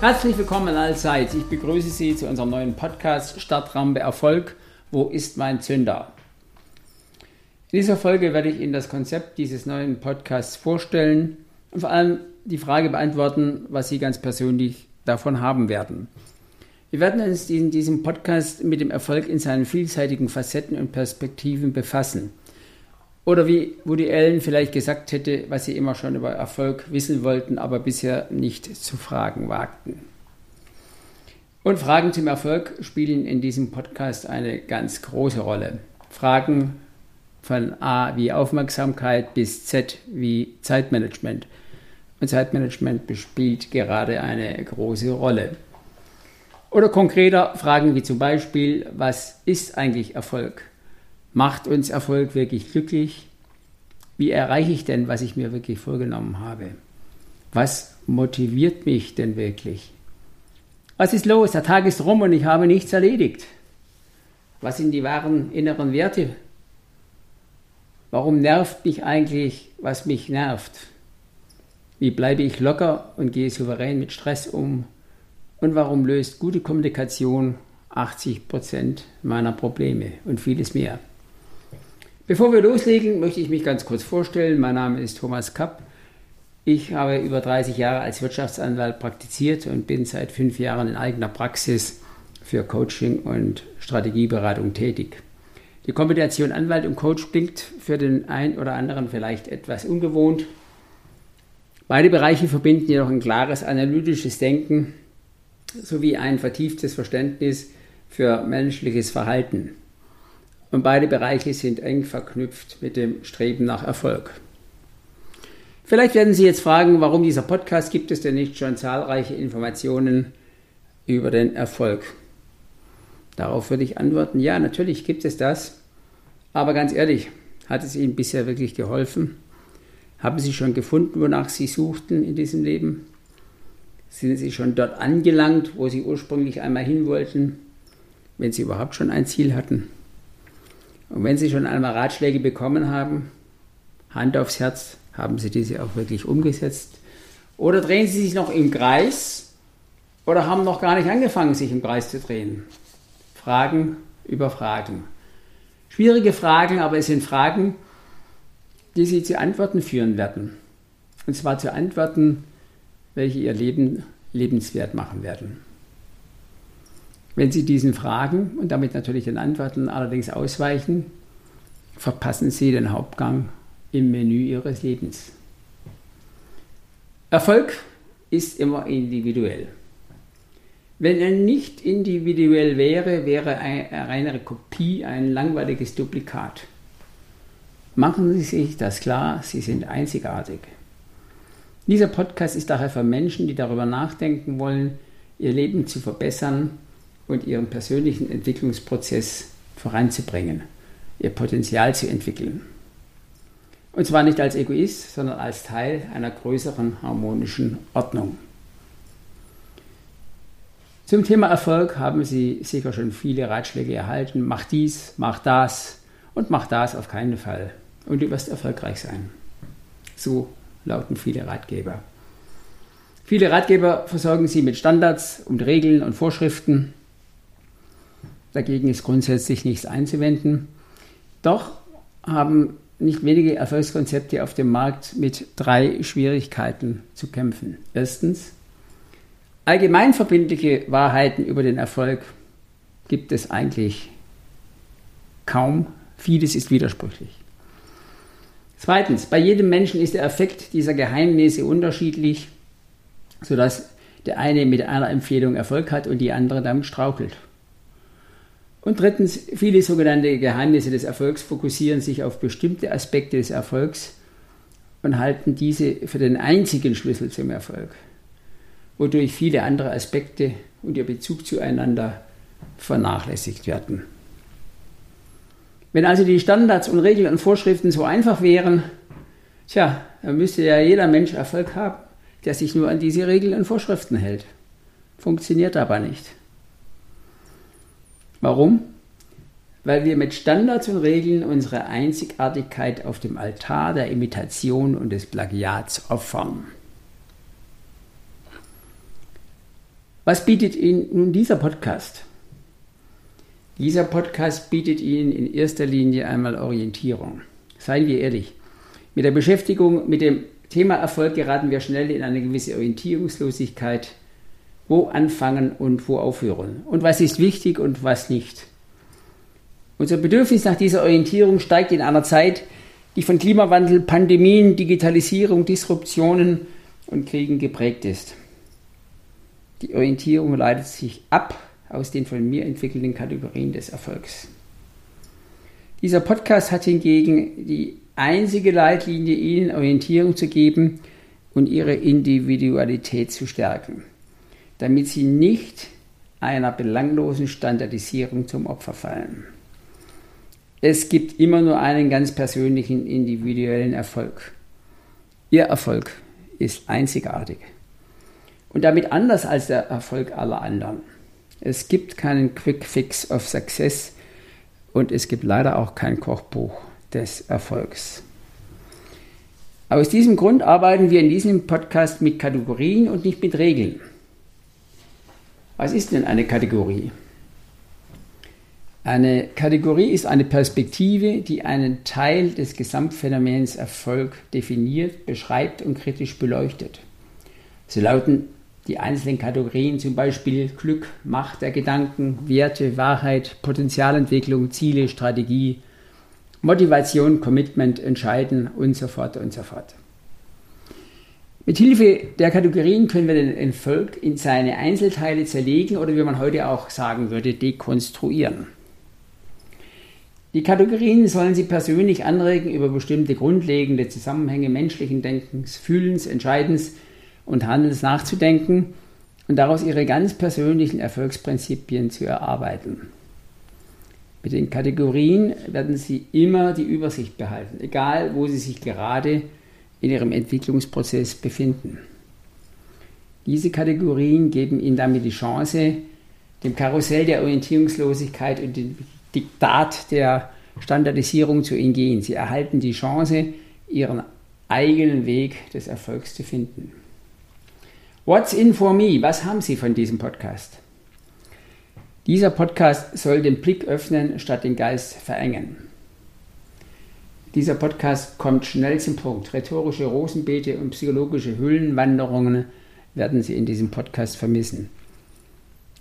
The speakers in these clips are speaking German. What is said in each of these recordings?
Herzlich willkommen allseits. Ich begrüße Sie zu unserem neuen Podcast Startrampe Erfolg. Wo ist mein Zünder? In dieser Folge werde ich Ihnen das Konzept dieses neuen Podcasts vorstellen und vor allem die Frage beantworten, was Sie ganz persönlich davon haben werden. Wir werden uns in diesem Podcast mit dem Erfolg in seinen vielseitigen Facetten und Perspektiven befassen. Oder wie Woody Allen vielleicht gesagt hätte, was sie immer schon über Erfolg wissen wollten, aber bisher nicht zu fragen wagten. Und Fragen zum Erfolg spielen in diesem Podcast eine ganz große Rolle. Fragen von A wie Aufmerksamkeit bis Z wie Zeitmanagement. Und Zeitmanagement spielt gerade eine große Rolle. Oder konkreter Fragen wie zum Beispiel, was ist eigentlich Erfolg? Macht uns Erfolg wirklich glücklich? Wie erreiche ich denn, was ich mir wirklich vorgenommen habe? Was motiviert mich denn wirklich? Was ist los? Der Tag ist rum und ich habe nichts erledigt. Was sind die wahren inneren Werte? Warum nervt mich eigentlich, was mich nervt? Wie bleibe ich locker und gehe souverän mit Stress um? Und warum löst gute Kommunikation 80 Prozent meiner Probleme und vieles mehr? Bevor wir loslegen, möchte ich mich ganz kurz vorstellen. Mein Name ist Thomas Kapp. Ich habe über 30 Jahre als Wirtschaftsanwalt praktiziert und bin seit fünf Jahren in eigener Praxis für Coaching und Strategieberatung tätig. Die Kombination Anwalt und Coach klingt für den einen oder anderen vielleicht etwas ungewohnt. Beide Bereiche verbinden jedoch ein klares analytisches Denken sowie ein vertieftes Verständnis für menschliches Verhalten. Und beide Bereiche sind eng verknüpft mit dem Streben nach Erfolg. Vielleicht werden Sie jetzt fragen, warum dieser Podcast gibt es denn nicht schon zahlreiche Informationen über den Erfolg? Darauf würde ich antworten, ja, natürlich gibt es das. Aber ganz ehrlich, hat es Ihnen bisher wirklich geholfen? Haben Sie schon gefunden, wonach Sie suchten in diesem Leben? Sind Sie schon dort angelangt, wo Sie ursprünglich einmal hin wollten, wenn Sie überhaupt schon ein Ziel hatten? Und wenn Sie schon einmal Ratschläge bekommen haben, Hand aufs Herz, haben Sie diese auch wirklich umgesetzt? Oder drehen Sie sich noch im Kreis oder haben noch gar nicht angefangen, sich im Kreis zu drehen? Fragen über Fragen. Schwierige Fragen, aber es sind Fragen, die Sie zu Antworten führen werden. Und zwar zu Antworten, welche Ihr Leben lebenswert machen werden. Wenn Sie diesen Fragen und damit natürlich den Antworten allerdings ausweichen, verpassen Sie den Hauptgang im Menü Ihres Lebens. Erfolg ist immer individuell. Wenn er nicht individuell wäre, wäre eine reine Kopie ein langweiliges Duplikat. Machen Sie sich das klar, Sie sind einzigartig. Dieser Podcast ist daher für Menschen, die darüber nachdenken wollen, ihr Leben zu verbessern und ihren persönlichen Entwicklungsprozess voranzubringen, ihr Potenzial zu entwickeln. Und zwar nicht als Egoist, sondern als Teil einer größeren harmonischen Ordnung. Zum Thema Erfolg haben Sie sicher schon viele Ratschläge erhalten. Mach dies, mach das und mach das auf keinen Fall. Und du wirst erfolgreich sein. So lauten viele Ratgeber. Viele Ratgeber versorgen Sie mit Standards und Regeln und Vorschriften. Dagegen ist grundsätzlich nichts einzuwenden. Doch haben nicht wenige Erfolgskonzepte auf dem Markt mit drei Schwierigkeiten zu kämpfen. Erstens, allgemeinverbindliche Wahrheiten über den Erfolg gibt es eigentlich kaum. Vieles ist widersprüchlich. Zweitens, bei jedem Menschen ist der Effekt dieser Geheimnisse unterschiedlich, sodass der eine mit einer Empfehlung Erfolg hat und die andere damit strauchelt. Und drittens, viele sogenannte Geheimnisse des Erfolgs fokussieren sich auf bestimmte Aspekte des Erfolgs und halten diese für den einzigen Schlüssel zum Erfolg. wodurch viele andere Aspekte und ihr Bezug zueinander vernachlässigt werden. Wenn also die Standards und Regeln und Vorschriften so einfach wären, tja, dann müsste ja jeder Mensch Erfolg haben, der sich nur an diese Regeln und Vorschriften hält. Funktioniert aber nicht. Warum? Weil wir mit Standards und Regeln unsere Einzigartigkeit auf dem Altar der Imitation und des Plagiats opfern. Was bietet Ihnen nun dieser Podcast? Dieser Podcast bietet Ihnen in erster Linie einmal Orientierung. Seien wir ehrlich, mit der Beschäftigung mit dem Thema Erfolg geraten wir schnell in eine gewisse Orientierungslosigkeit. Wo anfangen und wo aufhören? Und was ist wichtig und was nicht? Unser Bedürfnis nach dieser Orientierung steigt in einer Zeit, die von Klimawandel, Pandemien, Digitalisierung, Disruptionen und Kriegen geprägt ist. Die Orientierung leitet sich ab aus den von mir entwickelten Kategorien des Erfolgs. Dieser Podcast hat hingegen die einzige Leitlinie, Ihnen Orientierung zu geben und Ihre Individualität zu stärken, damit Sie nicht einer belanglosen Standardisierung zum Opfer fallen. Es gibt immer nur einen ganz persönlichen individuellen Erfolg. Ihr Erfolg ist einzigartig und damit anders als der Erfolg aller anderen. Es gibt keinen Quick Fix of Success und es gibt leider auch kein Kochbuch des Erfolgs. Aus diesem Grund arbeiten wir in diesem Podcast mit Kategorien und nicht mit Regeln. Was ist denn eine Kategorie? Eine Kategorie ist eine Perspektive, die einen Teil des Gesamtphänomens Erfolg definiert, beschreibt und kritisch beleuchtet. So lauten die einzelnen Kategorien, zum Beispiel Glück, Macht der Gedanken, Werte, Wahrheit, Potenzialentwicklung, Ziele, Strategie, Motivation, Commitment, Entscheiden und so fort und so fort. Mit Hilfe der Kategorien können wir den Erfolg in seine Einzelteile zerlegen oder wie man heute auch sagen würde, dekonstruieren. Die Kategorien sollen Sie persönlich anregen, über bestimmte grundlegende Zusammenhänge menschlichen Denkens, Fühlens, Entscheidens, und Handelns nachzudenken und daraus ihre ganz persönlichen Erfolgsprinzipien zu erarbeiten. Mit den Kategorien werden Sie immer die Übersicht behalten, egal wo Sie sich gerade in Ihrem Entwicklungsprozess befinden. Diese Kategorien geben Ihnen damit die Chance, dem Karussell der Orientierungslosigkeit und dem Diktat der Standardisierung zu entgehen. Sie erhalten die Chance, Ihren eigenen Weg des Erfolgs zu finden. What's in for me? Was haben Sie von diesem Podcast? Dieser Podcast soll den Blick öffnen, statt den Geist verengen. Dieser Podcast kommt schnell zum Punkt. Rhetorische Rosenbeete und psychologische Höhlenwanderungen werden Sie in diesem Podcast vermissen.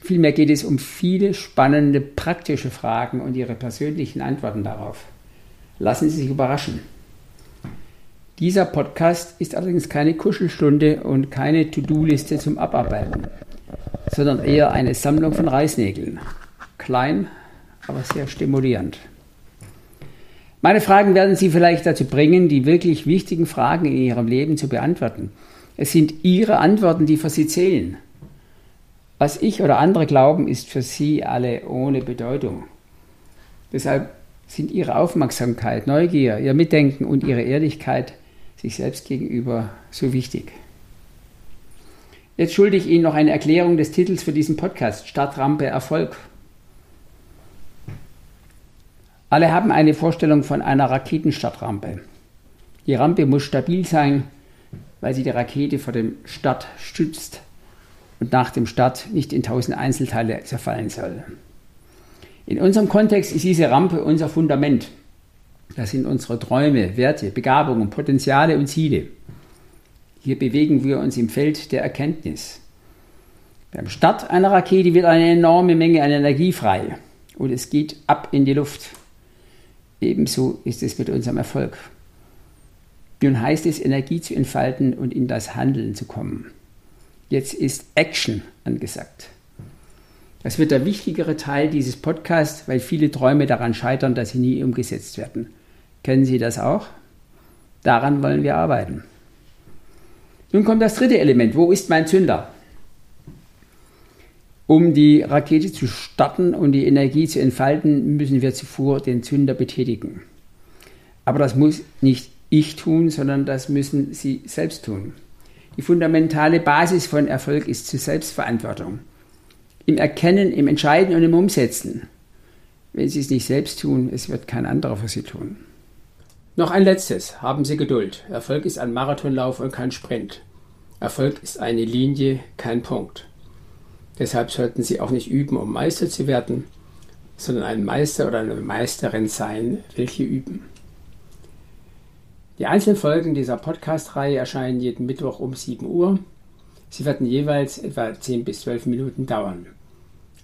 Vielmehr geht es um viele spannende praktische Fragen und Ihre persönlichen Antworten darauf. Lassen Sie sich überraschen. Dieser Podcast ist allerdings keine Kuschelstunde und keine To-Do-Liste zum Abarbeiten, sondern eher eine Sammlung von Reißnägeln. Klein, aber sehr stimulierend. Meine Fragen werden Sie vielleicht dazu bringen, die wirklich wichtigen Fragen in Ihrem Leben zu beantworten. Es sind Ihre Antworten, die für Sie zählen. Was ich oder andere glauben, ist für Sie alle ohne Bedeutung. Deshalb sind Ihre Aufmerksamkeit, Neugier, Ihr Mitdenken und Ihre Ehrlichkeit sich selbst gegenüber so wichtig. Jetzt schulde ich Ihnen noch eine Erklärung des Titels für diesen Podcast, Stadtrampe Erfolg. Alle haben eine Vorstellung von einer Raketenstartrampe. Die Rampe muss stabil sein, weil sie die Rakete vor dem Start stützt und nach dem Start nicht in tausend Einzelteile zerfallen soll. In unserem Kontext ist diese Rampe unser Fundament. Das sind unsere Träume, Werte, Begabungen, Potenziale und Ziele. Hier bewegen wir uns im Feld der Erkenntnis. Beim Start einer Rakete wird eine enorme Menge an Energie frei und es geht ab in die Luft. Ebenso ist es mit unserem Erfolg. Nun heißt es, Energie zu entfalten und in das Handeln zu kommen. Jetzt ist Action angesagt. Das wird der wichtigere Teil dieses Podcasts, weil viele Träume daran scheitern, dass sie nie umgesetzt werden. Kennen Sie das auch? Daran wollen wir arbeiten. Nun kommt das dritte Element. Wo ist mein Zünder? Um die Rakete zu starten und die Energie zu entfalten, müssen wir zuvor den Zünder betätigen. Aber das muss nicht ich tun, sondern das müssen Sie selbst tun. Die fundamentale Basis von Erfolg ist zur Selbstverantwortung. Im Erkennen, im Entscheiden und im Umsetzen. Wenn Sie es nicht selbst tun, es wird kein anderer für Sie tun. Noch ein letztes. Haben Sie Geduld. Erfolg ist ein Marathonlauf und kein Sprint. Erfolg ist eine Linie, kein Punkt. Deshalb sollten Sie auch nicht üben, um Meister zu werden, sondern ein Meister oder eine Meisterin sein, welche üben. Die einzelnen Folgen dieser Podcast-Reihe erscheinen jeden Mittwoch um 7 Uhr. Sie werden jeweils etwa 10 bis 12 Minuten dauern.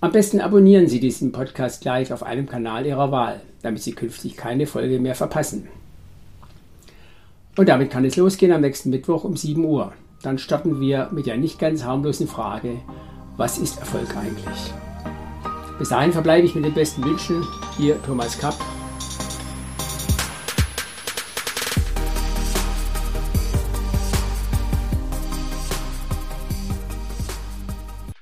Am besten abonnieren Sie diesen Podcast gleich auf einem Kanal Ihrer Wahl, damit Sie künftig keine Folge mehr verpassen. Und damit kann es losgehen am nächsten Mittwoch um 7 Uhr. Dann starten wir mit der nicht ganz harmlosen Frage, was ist Erfolg eigentlich? Bis dahin verbleibe ich mit den besten Wünschen. Hier Thomas Kapp